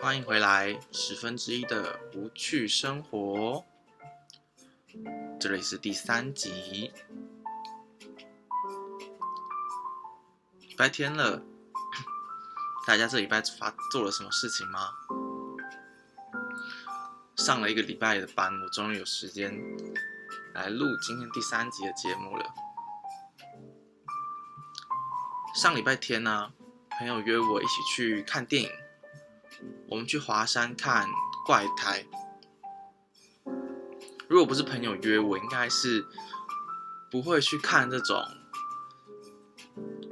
欢迎回来，十分之一的无趣生活。这里是第三集。礼拜天了，大家这礼拜发做了什么事情吗？上了一个礼拜的班，我终于有时间来录今天第三集的节目了。上礼拜天呢，朋友约我一起去看电影，我们去华山看《怪胎》。如果不是朋友约我，应该是不会去看这种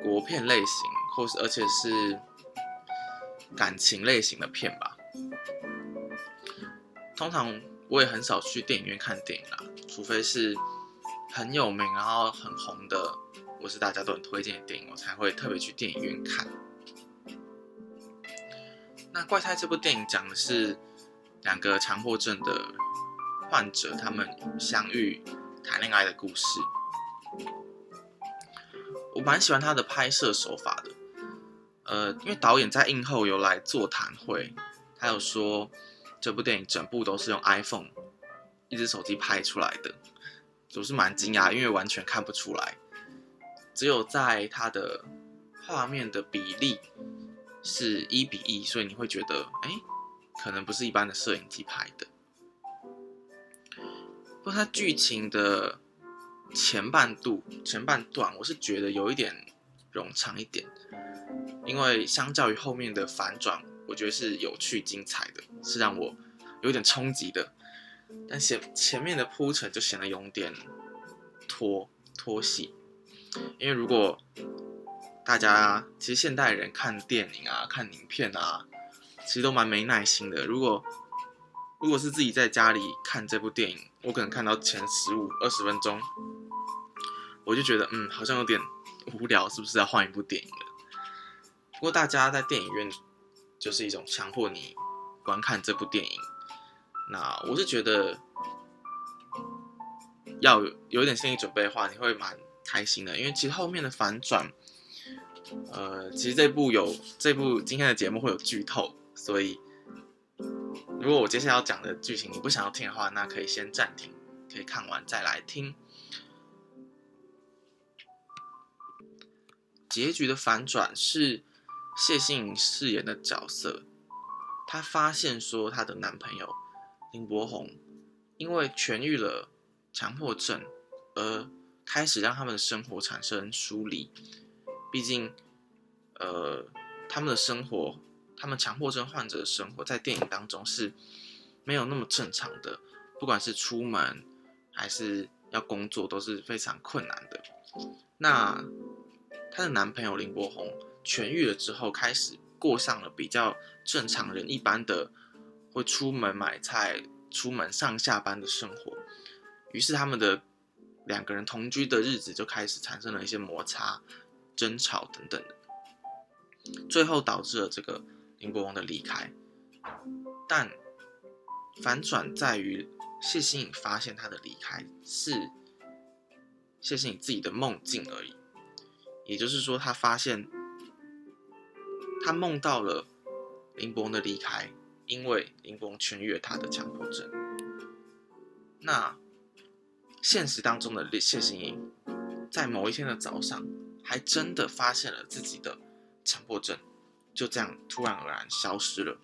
国片类型，或是而且是感情类型的片吧。通常我也很少去电影院看电影啦，除非是很有名然后很红的，或是大家都很推荐的电影，我才会特别去电影院看。那《怪胎》这部电影讲的是两个强迫症的患者，他们相遇、谈恋爱的故事。我蛮喜欢他的拍摄手法的，呃，因为导演在映后有来座谈会，他有说。这部电影整部都是用 iPhone 一只手机拍出来的，我是蛮惊讶，因为完全看不出来，只有在它的画面的比例是一比一，所以你会觉得，哎，可能不是一般的摄影机拍的。不过它剧情的前半度、前半段，我是觉得有一点冗长一点，因为相较于后面的反转。我觉得是有趣精彩的，是让我有点冲击的，但前前面的铺陈就显得有点拖拖戏，因为如果大家其实现代人看电影啊、看影片啊，其实都蛮没耐心的。如果如果是自己在家里看这部电影，我可能看到前十五二十分钟，我就觉得嗯，好像有点无聊，是不是要换一部电影了？不过大家在电影院。就是一种强迫你观看这部电影，那我是觉得要有点心理准备的话，你会蛮开心的，因为其实后面的反转，呃，其实这部有这部今天的节目会有剧透，所以如果我接下来要讲的剧情你不想要听的话，那可以先暂停，可以看完再来听。结局的反转是。谢欣颖饰演的角色，她发现说她的男朋友林柏宏因为痊愈了强迫症，而开始让他们的生活产生疏离。毕竟，呃，他们的生活，他们强迫症患者的生活，在电影当中是没有那么正常的，不管是出门还是要工作，都是非常困难的。那她的男朋友林柏宏。痊愈了之后，开始过上了比较正常人一般的会出门买菜、出门上下班的生活。于是，他们的两个人同居的日子就开始产生了一些摩擦、争吵等等的，最后导致了这个林国王的离开。但反转在于，谢欣颖发现他的离开是谢欣颖自己的梦境而已，也就是说，他发现。他梦到了林伯的离开，因为林伯痊愈了他的强迫症。那现实当中的谢欣颖，在某一天的早上，还真的发现了自己的强迫症，就这样突然而然消失了。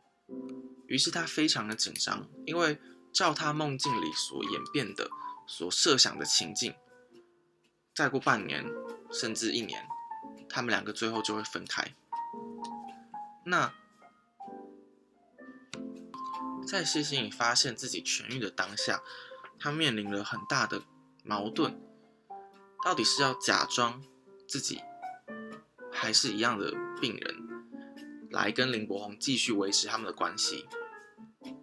于是他非常的紧张，因为照他梦境里所演变的、所设想的情境，再过半年甚至一年，他们两个最后就会分开。那在谢欣颖发现自己痊愈的当下，他面临了很大的矛盾，到底是要假装自己还是一样的病人，来跟林柏宏继续维持他们的关系，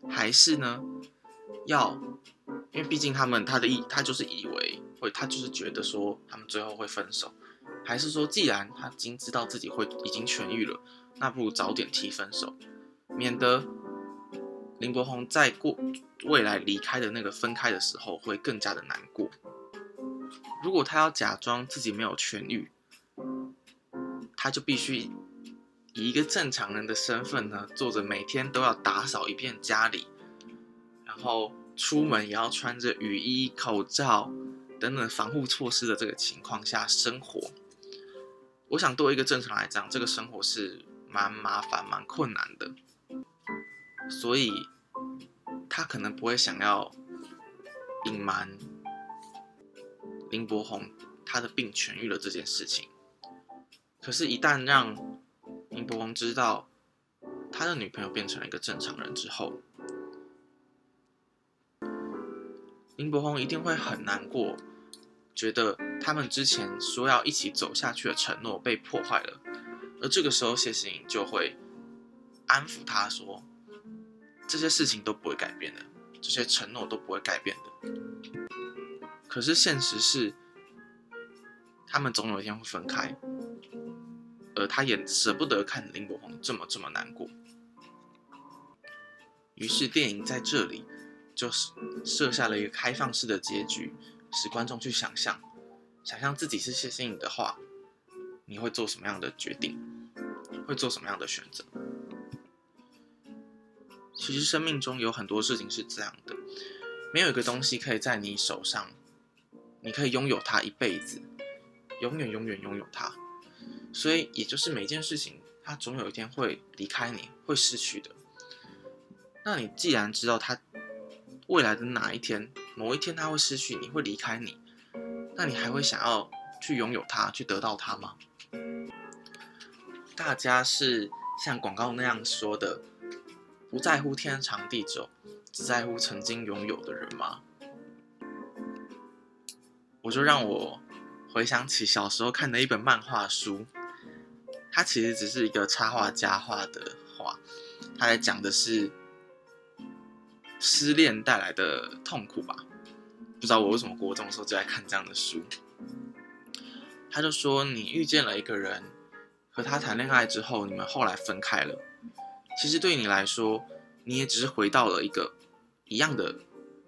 还是呢要，因为毕竟他们他的意他就是以为会他就是觉得说他们最后会分手，还是说既然他已经知道自己会已经痊愈了。那不如早点提分手，免得林柏宏在过未来离开的那个分开的时候会更加的难过。如果他要假装自己没有痊愈，他就必须以一个正常人的身份呢，做着每天都要打扫一遍家里，然后出门也要穿着雨衣、口罩等等防护措施的这个情况下生活，我想作为一个正常来讲，这个生活是蛮麻烦、蛮困难的，所以他可能不会想要隐瞒林柏宏他的病痊愈了这件事情。可是，一旦让林柏宏知道他的女朋友变成了一个正常人之后，林柏宏一定会很难过，觉得他们之前说要一起走下去的承诺被破坏了。而这个时候，谢欣颖就会安抚他说：“这些事情都不会改变的，这些承诺都不会改变的。”可是现实是，他们总有一天会分开。而他也舍不得看林柏宏这么这么难过，于是电影在这里就是设下了一个开放式的结局，使观众去想象，想象自己是谢欣颖的话，你会做什么样的决定，会做什么样的选择？其实生命中有很多事情是这样的，没有一个东西可以在你手上，你可以拥有它一辈子，永远永远拥有它。所以，也就是每件事情，它总有一天会离开你，会失去的。那你既然知道它未来的哪一天，某一天它会失去，你会离开你，那你还会想要去拥有它，去得到它吗？大家是像广告那样说的，不在乎天长地久，只在乎曾经拥有的人吗？我就让我回想起小时候看的一本漫画书。它其实只是一个插画家画的画，他在讲的是失恋带来的痛苦吧？不知道我为什么国中的时候就爱看这样的书。他就说，你遇见了一个人，和他谈恋爱之后，你们后来分开了。其实对你来说，你也只是回到了一个一样的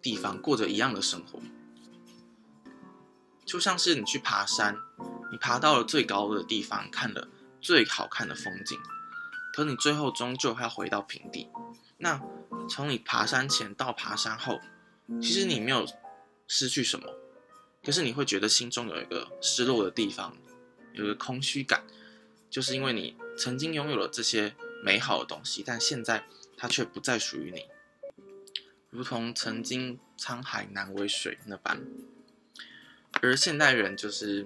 地方，过着一样的生活。就像是你去爬山，你爬到了最高的地方，看了。最好看的风景，可你最后终究要回到平地。那从你爬山前到爬山后，其实你没有失去什么，可是你会觉得心中有一个失落的地方，有一个空虚感，就是因为你曾经拥有了这些美好的东西，但现在它却不再属于你，如同曾经沧海难为水那般。而现代人就是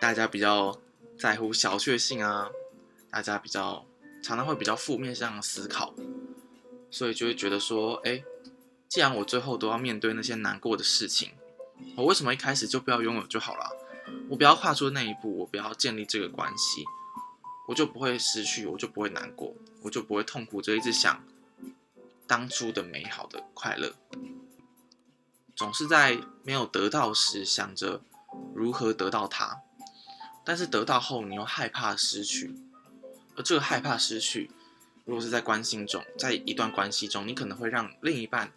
大家比较。在乎小确幸啊，大家比较常常会比较负面向思考，所以就会觉得说，哎，既然我最后都要面对那些难过的事情，我为什么一开始就不要拥有就好了？我不要跨出那一步，我不要建立这个关系，我就不会失去，我就不会难过，我就不会痛苦就一直想当初的美好的快乐，总是在没有得到时想着如何得到它。但是得到后，你又害怕失去，而这个害怕失去，如果是在关心中，在一段关系中，你可能会让另一半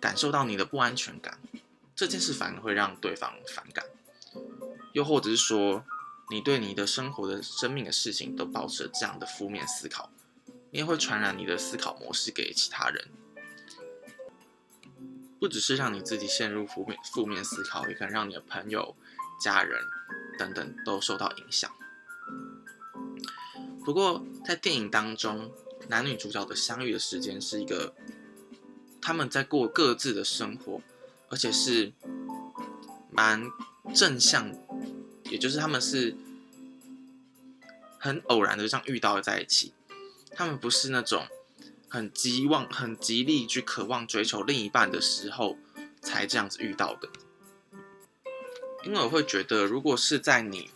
感受到你的不安全感，这件事反而会让对方反感，又或者是说，你对你的生活的生命的事情都保持这样的负面思考，你也会传染你的思考模式给其他人，不只是让你自己陷入负面负面思考，也可能让你的朋友、家人。等等都受到影响。不过，在电影当中，男女主角的相遇的时间是一个他们在过各自的生活，而且是蛮正向，也就是他们是很偶然的这样遇到了在一起。他们不是那种很极望、很极力去渴望追求另一半的时候才这样子遇到的。因为我会觉得，如果是在你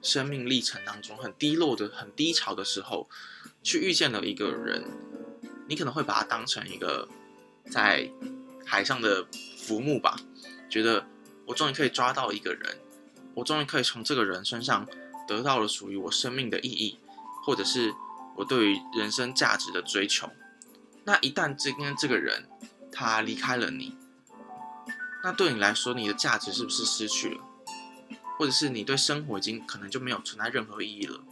生命历程当中很低落的、很低潮的时候，去遇见了一个人，你可能会把他当成一个在海上的浮木吧，觉得我终于可以抓到一个人，我终于可以从这个人身上得到了属于我生命的意义，或者是我对于人生价值的追求。那一旦今天这个人他离开了你，那对你来说，你的价值是不是失去了？或者是你对生活已经可能就没有存在任何意义了？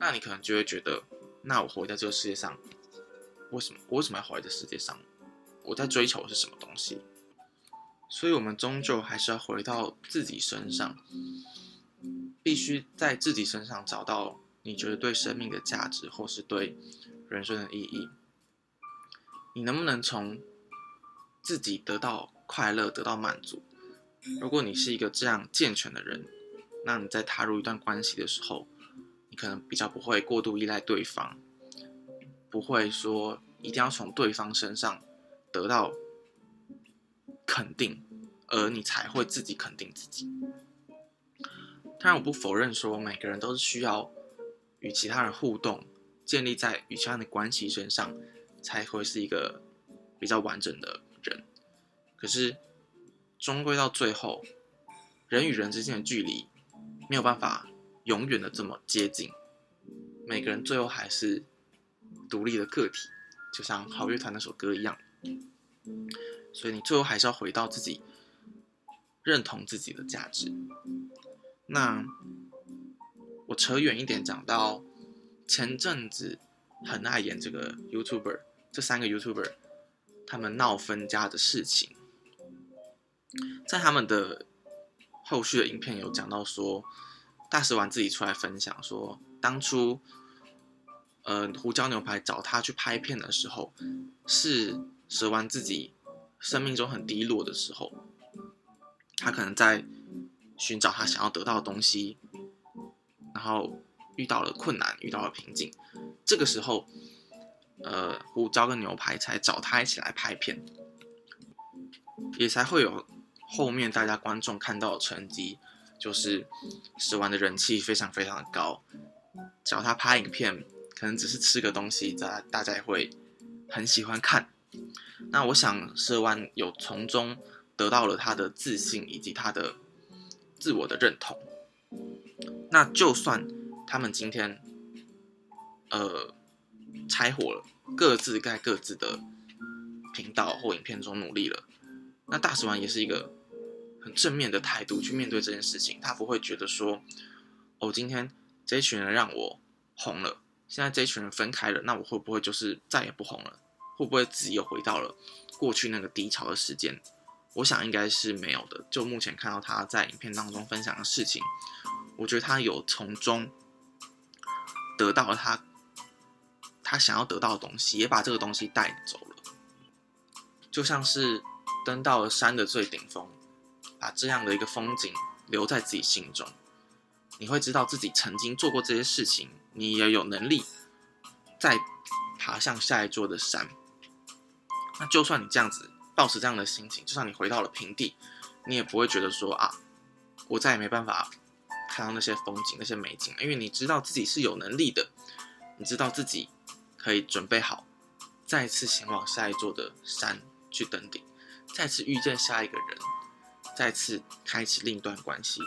那你可能就会觉得，那我活在这个世界上，为什么我为什么要活在这世界上？我在追求的是什么东西？所以，我们终究还是要回到自己身上，必须在自己身上找到你觉得对生命的价值，或是对人生的意义。你能不能从自己得到快乐，得到满足？如果你是一个这样健全的人，那你在踏入一段关系的时候，你可能比较不会过度依赖对方，不会说一定要从对方身上得到肯定，而你才会自己肯定自己。当然，我不否认说每个人都是需要与其他人互动，建立在与其他人的关系身上，才会是一个比较完整的人。可是。终归到最后，人与人之间的距离没有办法永远的这么接近，每个人最后还是独立的个体，就像好乐团那首歌一样。所以你最后还是要回到自己，认同自己的价值。那我扯远一点，讲到前阵子很爱演这个 YouTuber，这三个 YouTuber 他们闹分家的事情。在他们的后续的影片有讲到说，大蛇丸自己出来分享说，当初，呃，胡椒牛排找他去拍片的时候，是蛇丸自己生命中很低落的时候，他可能在寻找他想要得到的东西，然后遇到了困难，遇到了瓶颈，这个时候，呃，胡椒跟牛排才找他一起来拍片，也才会有。后面大家观众看到的成绩，就是十万的人气非常非常的高。只要他拍影片，可能只是吃个东西，大家大家也会很喜欢看。那我想十万有从中得到了他的自信以及他的自我的认同。那就算他们今天呃拆伙了，各自在各自的频道或影片中努力了，那大十万也是一个。很正面的态度去面对这件事情，他不会觉得说，哦，今天这一群人让我红了，现在这一群人分开了，那我会不会就是再也不红了？会不会自己又回到了过去那个低潮的时间？我想应该是没有的。就目前看到他在影片当中分享的事情，我觉得他有从中得到了他他想要得到的东西，也把这个东西带走了，就像是登到了山的最顶峰。把这样的一个风景留在自己心中，你会知道自己曾经做过这些事情，你也有能力再爬向下一座的山。那就算你这样子保持这样的心情，就算你回到了平地，你也不会觉得说啊，我再也没办法看到那些风景、那些美景，因为你知道自己是有能力的，你知道自己可以准备好再次前往下一座的山去登顶，再次遇见下一个人。再次开启另一段关系，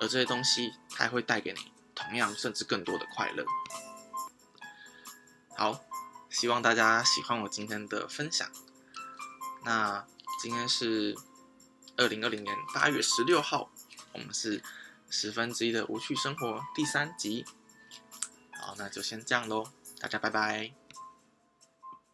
而这些东西它会带给你同样甚至更多的快乐。好，希望大家喜欢我今天的分享。那今天是二零二零年八月十六号，我们是十分之一的无趣生活第三集。好，那就先这样喽，大家拜拜。